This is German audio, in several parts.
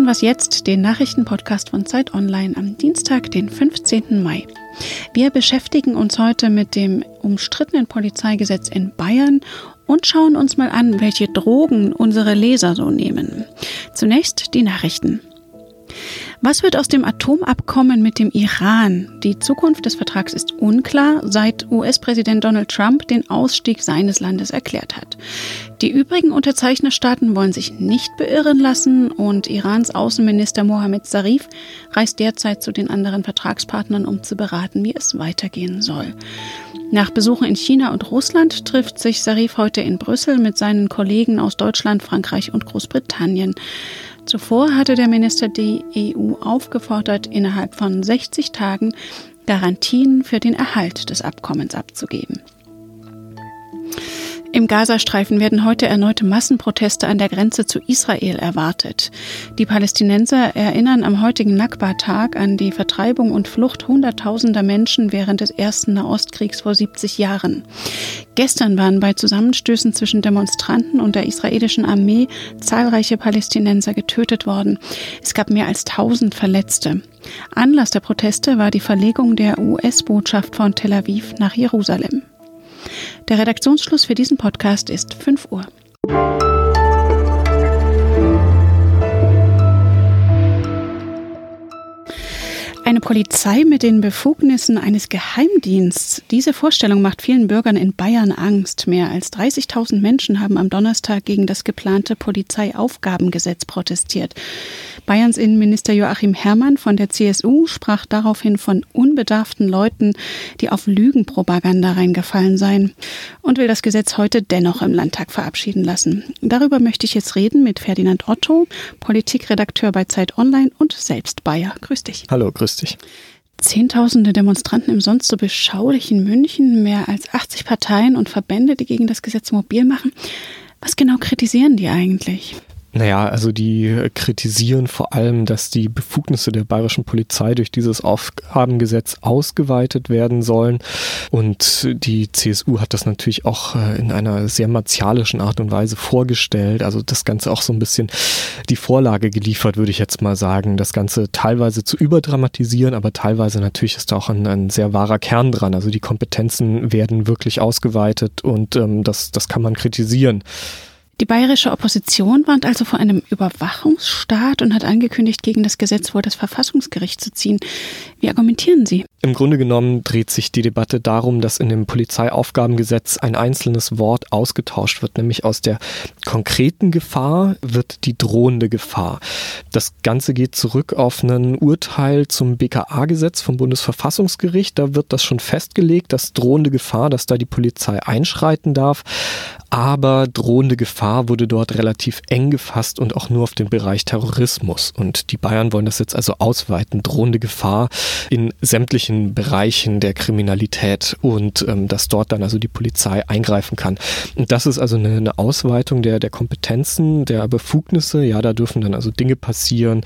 hören was jetzt, den Nachrichtenpodcast von Zeit Online am Dienstag, den 15. Mai. Wir beschäftigen uns heute mit dem umstrittenen Polizeigesetz in Bayern und schauen uns mal an, welche Drogen unsere Leser so nehmen. Zunächst die Nachrichten. Was wird aus dem Atomabkommen mit dem Iran? Die Zukunft des Vertrags ist unklar, seit US-Präsident Donald Trump den Ausstieg seines Landes erklärt hat. Die übrigen Unterzeichnerstaaten wollen sich nicht beirren lassen und Irans Außenminister Mohammed Zarif reist derzeit zu den anderen Vertragspartnern, um zu beraten, wie es weitergehen soll. Nach Besuchen in China und Russland trifft sich Zarif heute in Brüssel mit seinen Kollegen aus Deutschland, Frankreich und Großbritannien. Zuvor hatte der Minister die EU aufgefordert, innerhalb von 60 Tagen Garantien für den Erhalt des Abkommens abzugeben. Im Gazastreifen werden heute erneute Massenproteste an der Grenze zu Israel erwartet. Die Palästinenser erinnern am heutigen Nakba-Tag an die Vertreibung und Flucht hunderttausender Menschen während des ersten Nahostkriegs vor 70 Jahren. Gestern waren bei Zusammenstößen zwischen Demonstranten und der israelischen Armee zahlreiche Palästinenser getötet worden. Es gab mehr als 1000 Verletzte. Anlass der Proteste war die Verlegung der US-Botschaft von Tel Aviv nach Jerusalem. Der Redaktionsschluss für diesen Podcast ist 5 Uhr. Eine Polizei mit den Befugnissen eines Geheimdiensts. Diese Vorstellung macht vielen Bürgern in Bayern Angst. Mehr als 30.000 Menschen haben am Donnerstag gegen das geplante Polizeiaufgabengesetz protestiert. Bayerns Innenminister Joachim Herrmann von der CSU sprach daraufhin von unbedarften Leuten, die auf Lügenpropaganda reingefallen seien und will das Gesetz heute dennoch im Landtag verabschieden lassen. Darüber möchte ich jetzt reden mit Ferdinand Otto, Politikredakteur bei Zeit Online und selbst Bayer. Grüß dich. Hallo, grüß dich. Zehntausende Demonstranten im sonst so beschaulichen München, mehr als 80 Parteien und Verbände, die gegen das Gesetz mobil machen. Was genau kritisieren die eigentlich? Naja, also die kritisieren vor allem, dass die Befugnisse der bayerischen Polizei durch dieses Aufgabengesetz ausgeweitet werden sollen. Und die CSU hat das natürlich auch äh, in einer sehr martialischen Art und Weise vorgestellt. Also das Ganze auch so ein bisschen die Vorlage geliefert, würde ich jetzt mal sagen. Das Ganze teilweise zu überdramatisieren, aber teilweise natürlich ist da auch ein, ein sehr wahrer Kern dran. Also die Kompetenzen werden wirklich ausgeweitet und ähm, das, das kann man kritisieren. Die bayerische Opposition warnt also vor einem Überwachungsstaat und hat angekündigt, gegen das Gesetz vor das Verfassungsgericht zu ziehen. Wie argumentieren Sie? Im Grunde genommen dreht sich die Debatte darum, dass in dem Polizeiaufgabengesetz ein einzelnes Wort ausgetauscht wird, nämlich aus der konkreten Gefahr wird die drohende Gefahr. Das Ganze geht zurück auf ein Urteil zum BKA-Gesetz vom Bundesverfassungsgericht. Da wird das schon festgelegt, dass drohende Gefahr, dass da die Polizei einschreiten darf aber drohende Gefahr wurde dort relativ eng gefasst und auch nur auf den Bereich Terrorismus. Und die Bayern wollen das jetzt also ausweiten, drohende Gefahr in sämtlichen Bereichen der Kriminalität und ähm, dass dort dann also die Polizei eingreifen kann. Und das ist also eine, eine Ausweitung der, der Kompetenzen, der Befugnisse. Ja, da dürfen dann also Dinge passieren,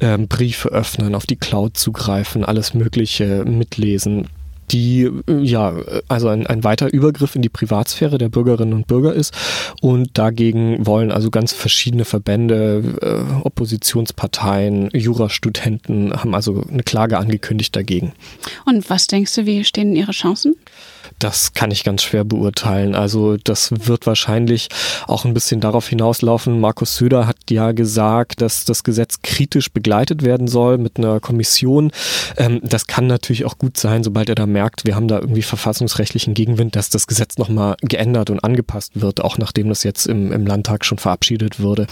ähm, Briefe öffnen, auf die Cloud zugreifen, alles Mögliche mitlesen die äh, ja also ein, ein weiter Übergriff in die Privatsphäre der Bürgerinnen und Bürger ist. Und dagegen wollen also ganz verschiedene Verbände, äh, Oppositionsparteien, Jurastudenten haben also eine Klage angekündigt dagegen. Und was denkst du, wie stehen Ihre Chancen? Das kann ich ganz schwer beurteilen. Also das wird wahrscheinlich auch ein bisschen darauf hinauslaufen. Markus Söder hat ja gesagt, dass das Gesetz kritisch begleitet werden soll mit einer Kommission. Ähm, das kann natürlich auch gut sein, sobald er da merkt, wir haben da irgendwie verfassungsrechtlichen Gegenwind, dass das Gesetz nochmal geändert und angepasst wird, auch nachdem das jetzt im, im Landtag schon verabschiedet wurde.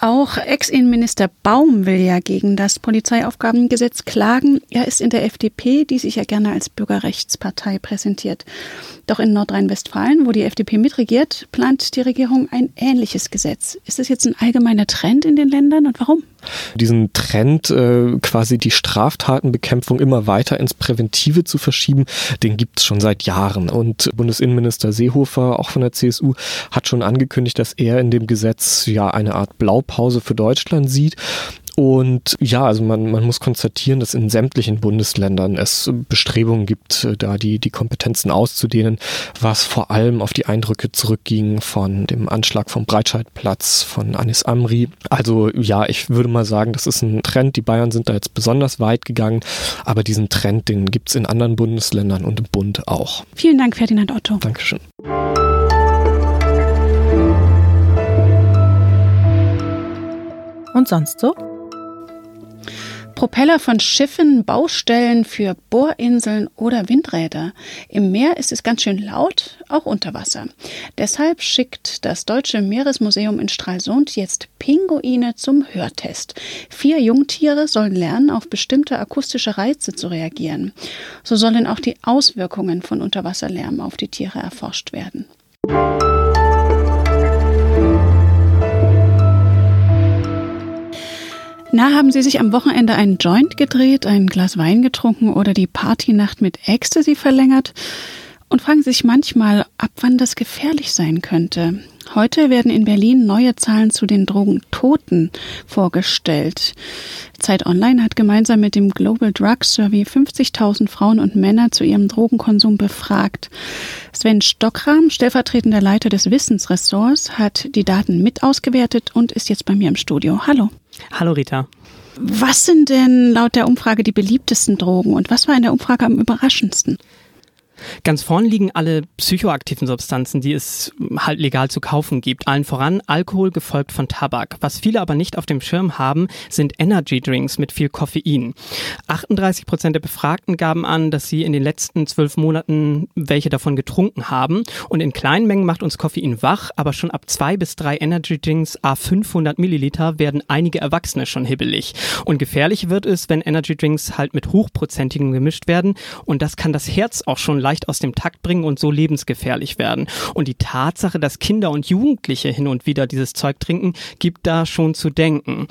Auch Ex-Innenminister Baum will ja gegen das Polizeiaufgabengesetz klagen. Er ist in der FDP, die sich ja gerne als Bürgerrechtspartei präsentiert. Doch in Nordrhein-Westfalen, wo die FDP mitregiert, plant die Regierung ein ähnliches Gesetz. Ist das jetzt ein allgemeiner Trend in den Ländern und warum? Diesen Trend, äh, quasi die Straftatenbekämpfung immer weiter ins Präventive zu verschieben, den gibt es schon seit Jahren. Und Bundesinnenminister Seehofer, auch von der CSU, hat schon angekündigt, dass er in dem Gesetz ja eine Art Blaupause für Deutschland sieht Und ja, also man, man muss konstatieren, dass in sämtlichen Bundesländern es Bestrebungen gibt, äh, da die, die Kompetenzen auszudehnen, was vor allem auf die Eindrücke zurückging von dem Anschlag vom Breitscheidplatz von Anis Amri. Also ja, ich würde mal sagen, das ist ein Trend. Die Bayern sind da jetzt besonders weit gegangen, aber diesen Trend, den gibt es in anderen Bundesländern und im Bund auch. Vielen Dank, Ferdinand Otto. Dankeschön. Und sonst so? Propeller von Schiffen, Baustellen für Bohrinseln oder Windräder. Im Meer ist es ganz schön laut, auch unter Wasser. Deshalb schickt das Deutsche Meeresmuseum in Stralsund jetzt Pinguine zum Hörtest. Vier Jungtiere sollen lernen, auf bestimmte akustische Reize zu reagieren. So sollen auch die Auswirkungen von Unterwasserlärm auf die Tiere erforscht werden. Na, haben Sie sich am Wochenende einen Joint gedreht, ein Glas Wein getrunken oder die Partynacht mit Ecstasy verlängert? Und fragen sich manchmal, ab wann das gefährlich sein könnte. Heute werden in Berlin neue Zahlen zu den Drogentoten vorgestellt. Zeit Online hat gemeinsam mit dem Global Drug Survey 50.000 Frauen und Männer zu ihrem Drogenkonsum befragt. Sven Stockram, stellvertretender Leiter des Wissensressorts, hat die Daten mit ausgewertet und ist jetzt bei mir im Studio. Hallo. Hallo Rita. Was sind denn laut der Umfrage die beliebtesten Drogen und was war in der Umfrage am überraschendsten? Ganz vorn liegen alle psychoaktiven Substanzen, die es halt legal zu kaufen gibt. Allen voran Alkohol, gefolgt von Tabak. Was viele aber nicht auf dem Schirm haben, sind Energy Drinks mit viel Koffein. 38 Prozent der Befragten gaben an, dass sie in den letzten zwölf Monaten welche davon getrunken haben. Und in kleinen Mengen macht uns Koffein wach, aber schon ab zwei bis drei Energy Drinks a 500 Milliliter werden einige Erwachsene schon hibbelig. Und gefährlich wird es, wenn Energy Drinks halt mit hochprozentigen gemischt werden. Und das kann das Herz auch schon leicht aus dem Takt bringen und so lebensgefährlich werden. Und die Tatsache, dass Kinder und Jugendliche hin und wieder dieses Zeug trinken, gibt da schon zu denken.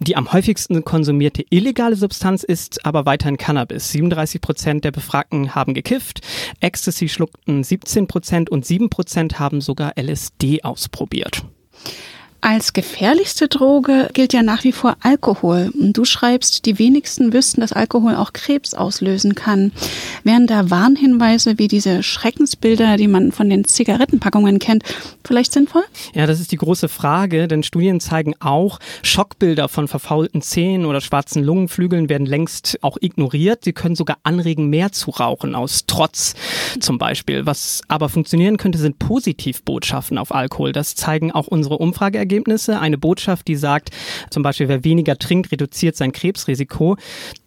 Die am häufigsten konsumierte illegale Substanz ist aber weiterhin Cannabis. 37 Prozent der Befragten haben gekifft, Ecstasy schluckten 17 Prozent und 7 Prozent haben sogar LSD ausprobiert. Als gefährlichste Droge gilt ja nach wie vor Alkohol. Und du schreibst, die wenigsten wüssten, dass Alkohol auch Krebs auslösen kann. Wären da Warnhinweise wie diese Schreckensbilder, die man von den Zigarettenpackungen kennt, vielleicht sinnvoll? Ja, das ist die große Frage, denn Studien zeigen auch, Schockbilder von verfaulten Zähnen oder schwarzen Lungenflügeln werden längst auch ignoriert. Sie können sogar anregen, mehr zu rauchen, aus Trotz zum Beispiel. Was aber funktionieren könnte, sind Positivbotschaften auf Alkohol. Das zeigen auch unsere Umfrage Ergebnisse. Eine Botschaft, die sagt, zum Beispiel, wer weniger trinkt, reduziert sein Krebsrisiko,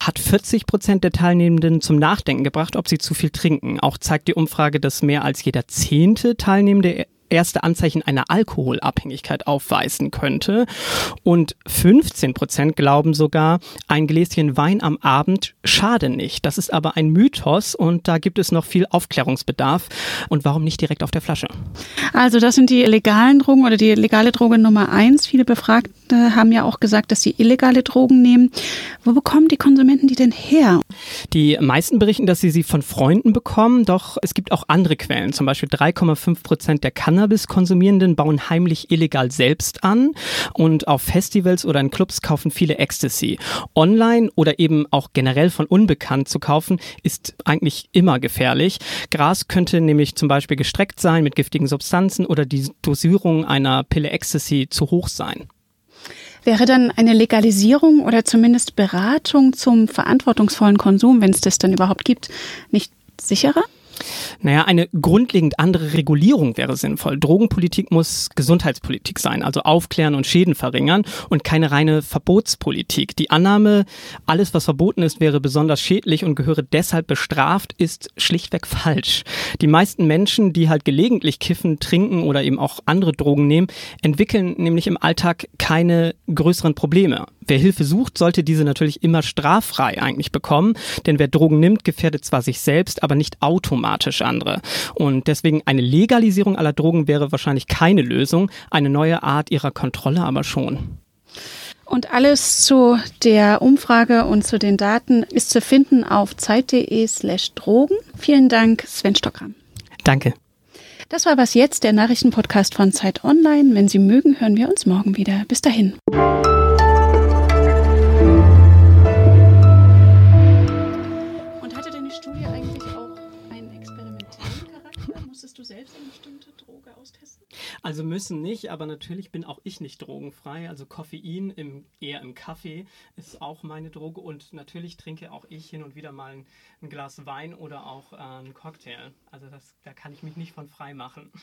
hat 40 Prozent der Teilnehmenden zum Nachdenken gebracht, ob sie zu viel trinken. Auch zeigt die Umfrage, dass mehr als jeder zehnte Teilnehmende erste Anzeichen einer Alkoholabhängigkeit aufweisen könnte. Und 15 Prozent glauben sogar, ein Gläschen Wein am Abend schade nicht. Das ist aber ein Mythos und da gibt es noch viel Aufklärungsbedarf. Und warum nicht direkt auf der Flasche? Also das sind die legalen Drogen oder die legale Droge Nummer eins. Viele Befragte haben ja auch gesagt, dass sie illegale Drogen nehmen. Wo bekommen die Konsumenten die denn her? Die meisten berichten, dass sie sie von Freunden bekommen, doch es gibt auch andere Quellen. Zum Beispiel 3,5 Prozent der Cannabis Cannabis-Konsumierenden bauen heimlich illegal selbst an und auf Festivals oder in Clubs kaufen viele Ecstasy. Online oder eben auch generell von unbekannt zu kaufen, ist eigentlich immer gefährlich. Gras könnte nämlich zum Beispiel gestreckt sein mit giftigen Substanzen oder die Dosierung einer Pille Ecstasy zu hoch sein. Wäre dann eine Legalisierung oder zumindest Beratung zum verantwortungsvollen Konsum, wenn es das dann überhaupt gibt, nicht sicherer? Naja, eine grundlegend andere Regulierung wäre sinnvoll. Drogenpolitik muss Gesundheitspolitik sein, also aufklären und Schäden verringern und keine reine Verbotspolitik. Die Annahme, alles was verboten ist, wäre besonders schädlich und gehöre deshalb bestraft, ist schlichtweg falsch. Die meisten Menschen, die halt gelegentlich kiffen, trinken oder eben auch andere Drogen nehmen, entwickeln nämlich im Alltag keine größeren Probleme. Wer Hilfe sucht, sollte diese natürlich immer straffrei eigentlich bekommen, denn wer Drogen nimmt, gefährdet zwar sich selbst, aber nicht automatisch dramatisch andere. Und deswegen eine Legalisierung aller Drogen wäre wahrscheinlich keine Lösung, eine neue Art ihrer Kontrolle aber schon. Und alles zu der Umfrage und zu den Daten ist zu finden auf zeit.de slash Drogen. Vielen Dank, Sven Stockram. Danke. Das war was jetzt, der Nachrichtenpodcast von Zeit Online. Wenn Sie mögen, hören wir uns morgen wieder. Bis dahin. Und hatte denn die Studie eigentlich auch bestimmte Droge austesten? Also müssen nicht, aber natürlich bin auch ich nicht drogenfrei. Also Koffein im, eher im Kaffee ist auch meine Droge und natürlich trinke auch ich hin und wieder mal ein, ein Glas Wein oder auch äh, einen Cocktail. Also das, da kann ich mich nicht von frei machen.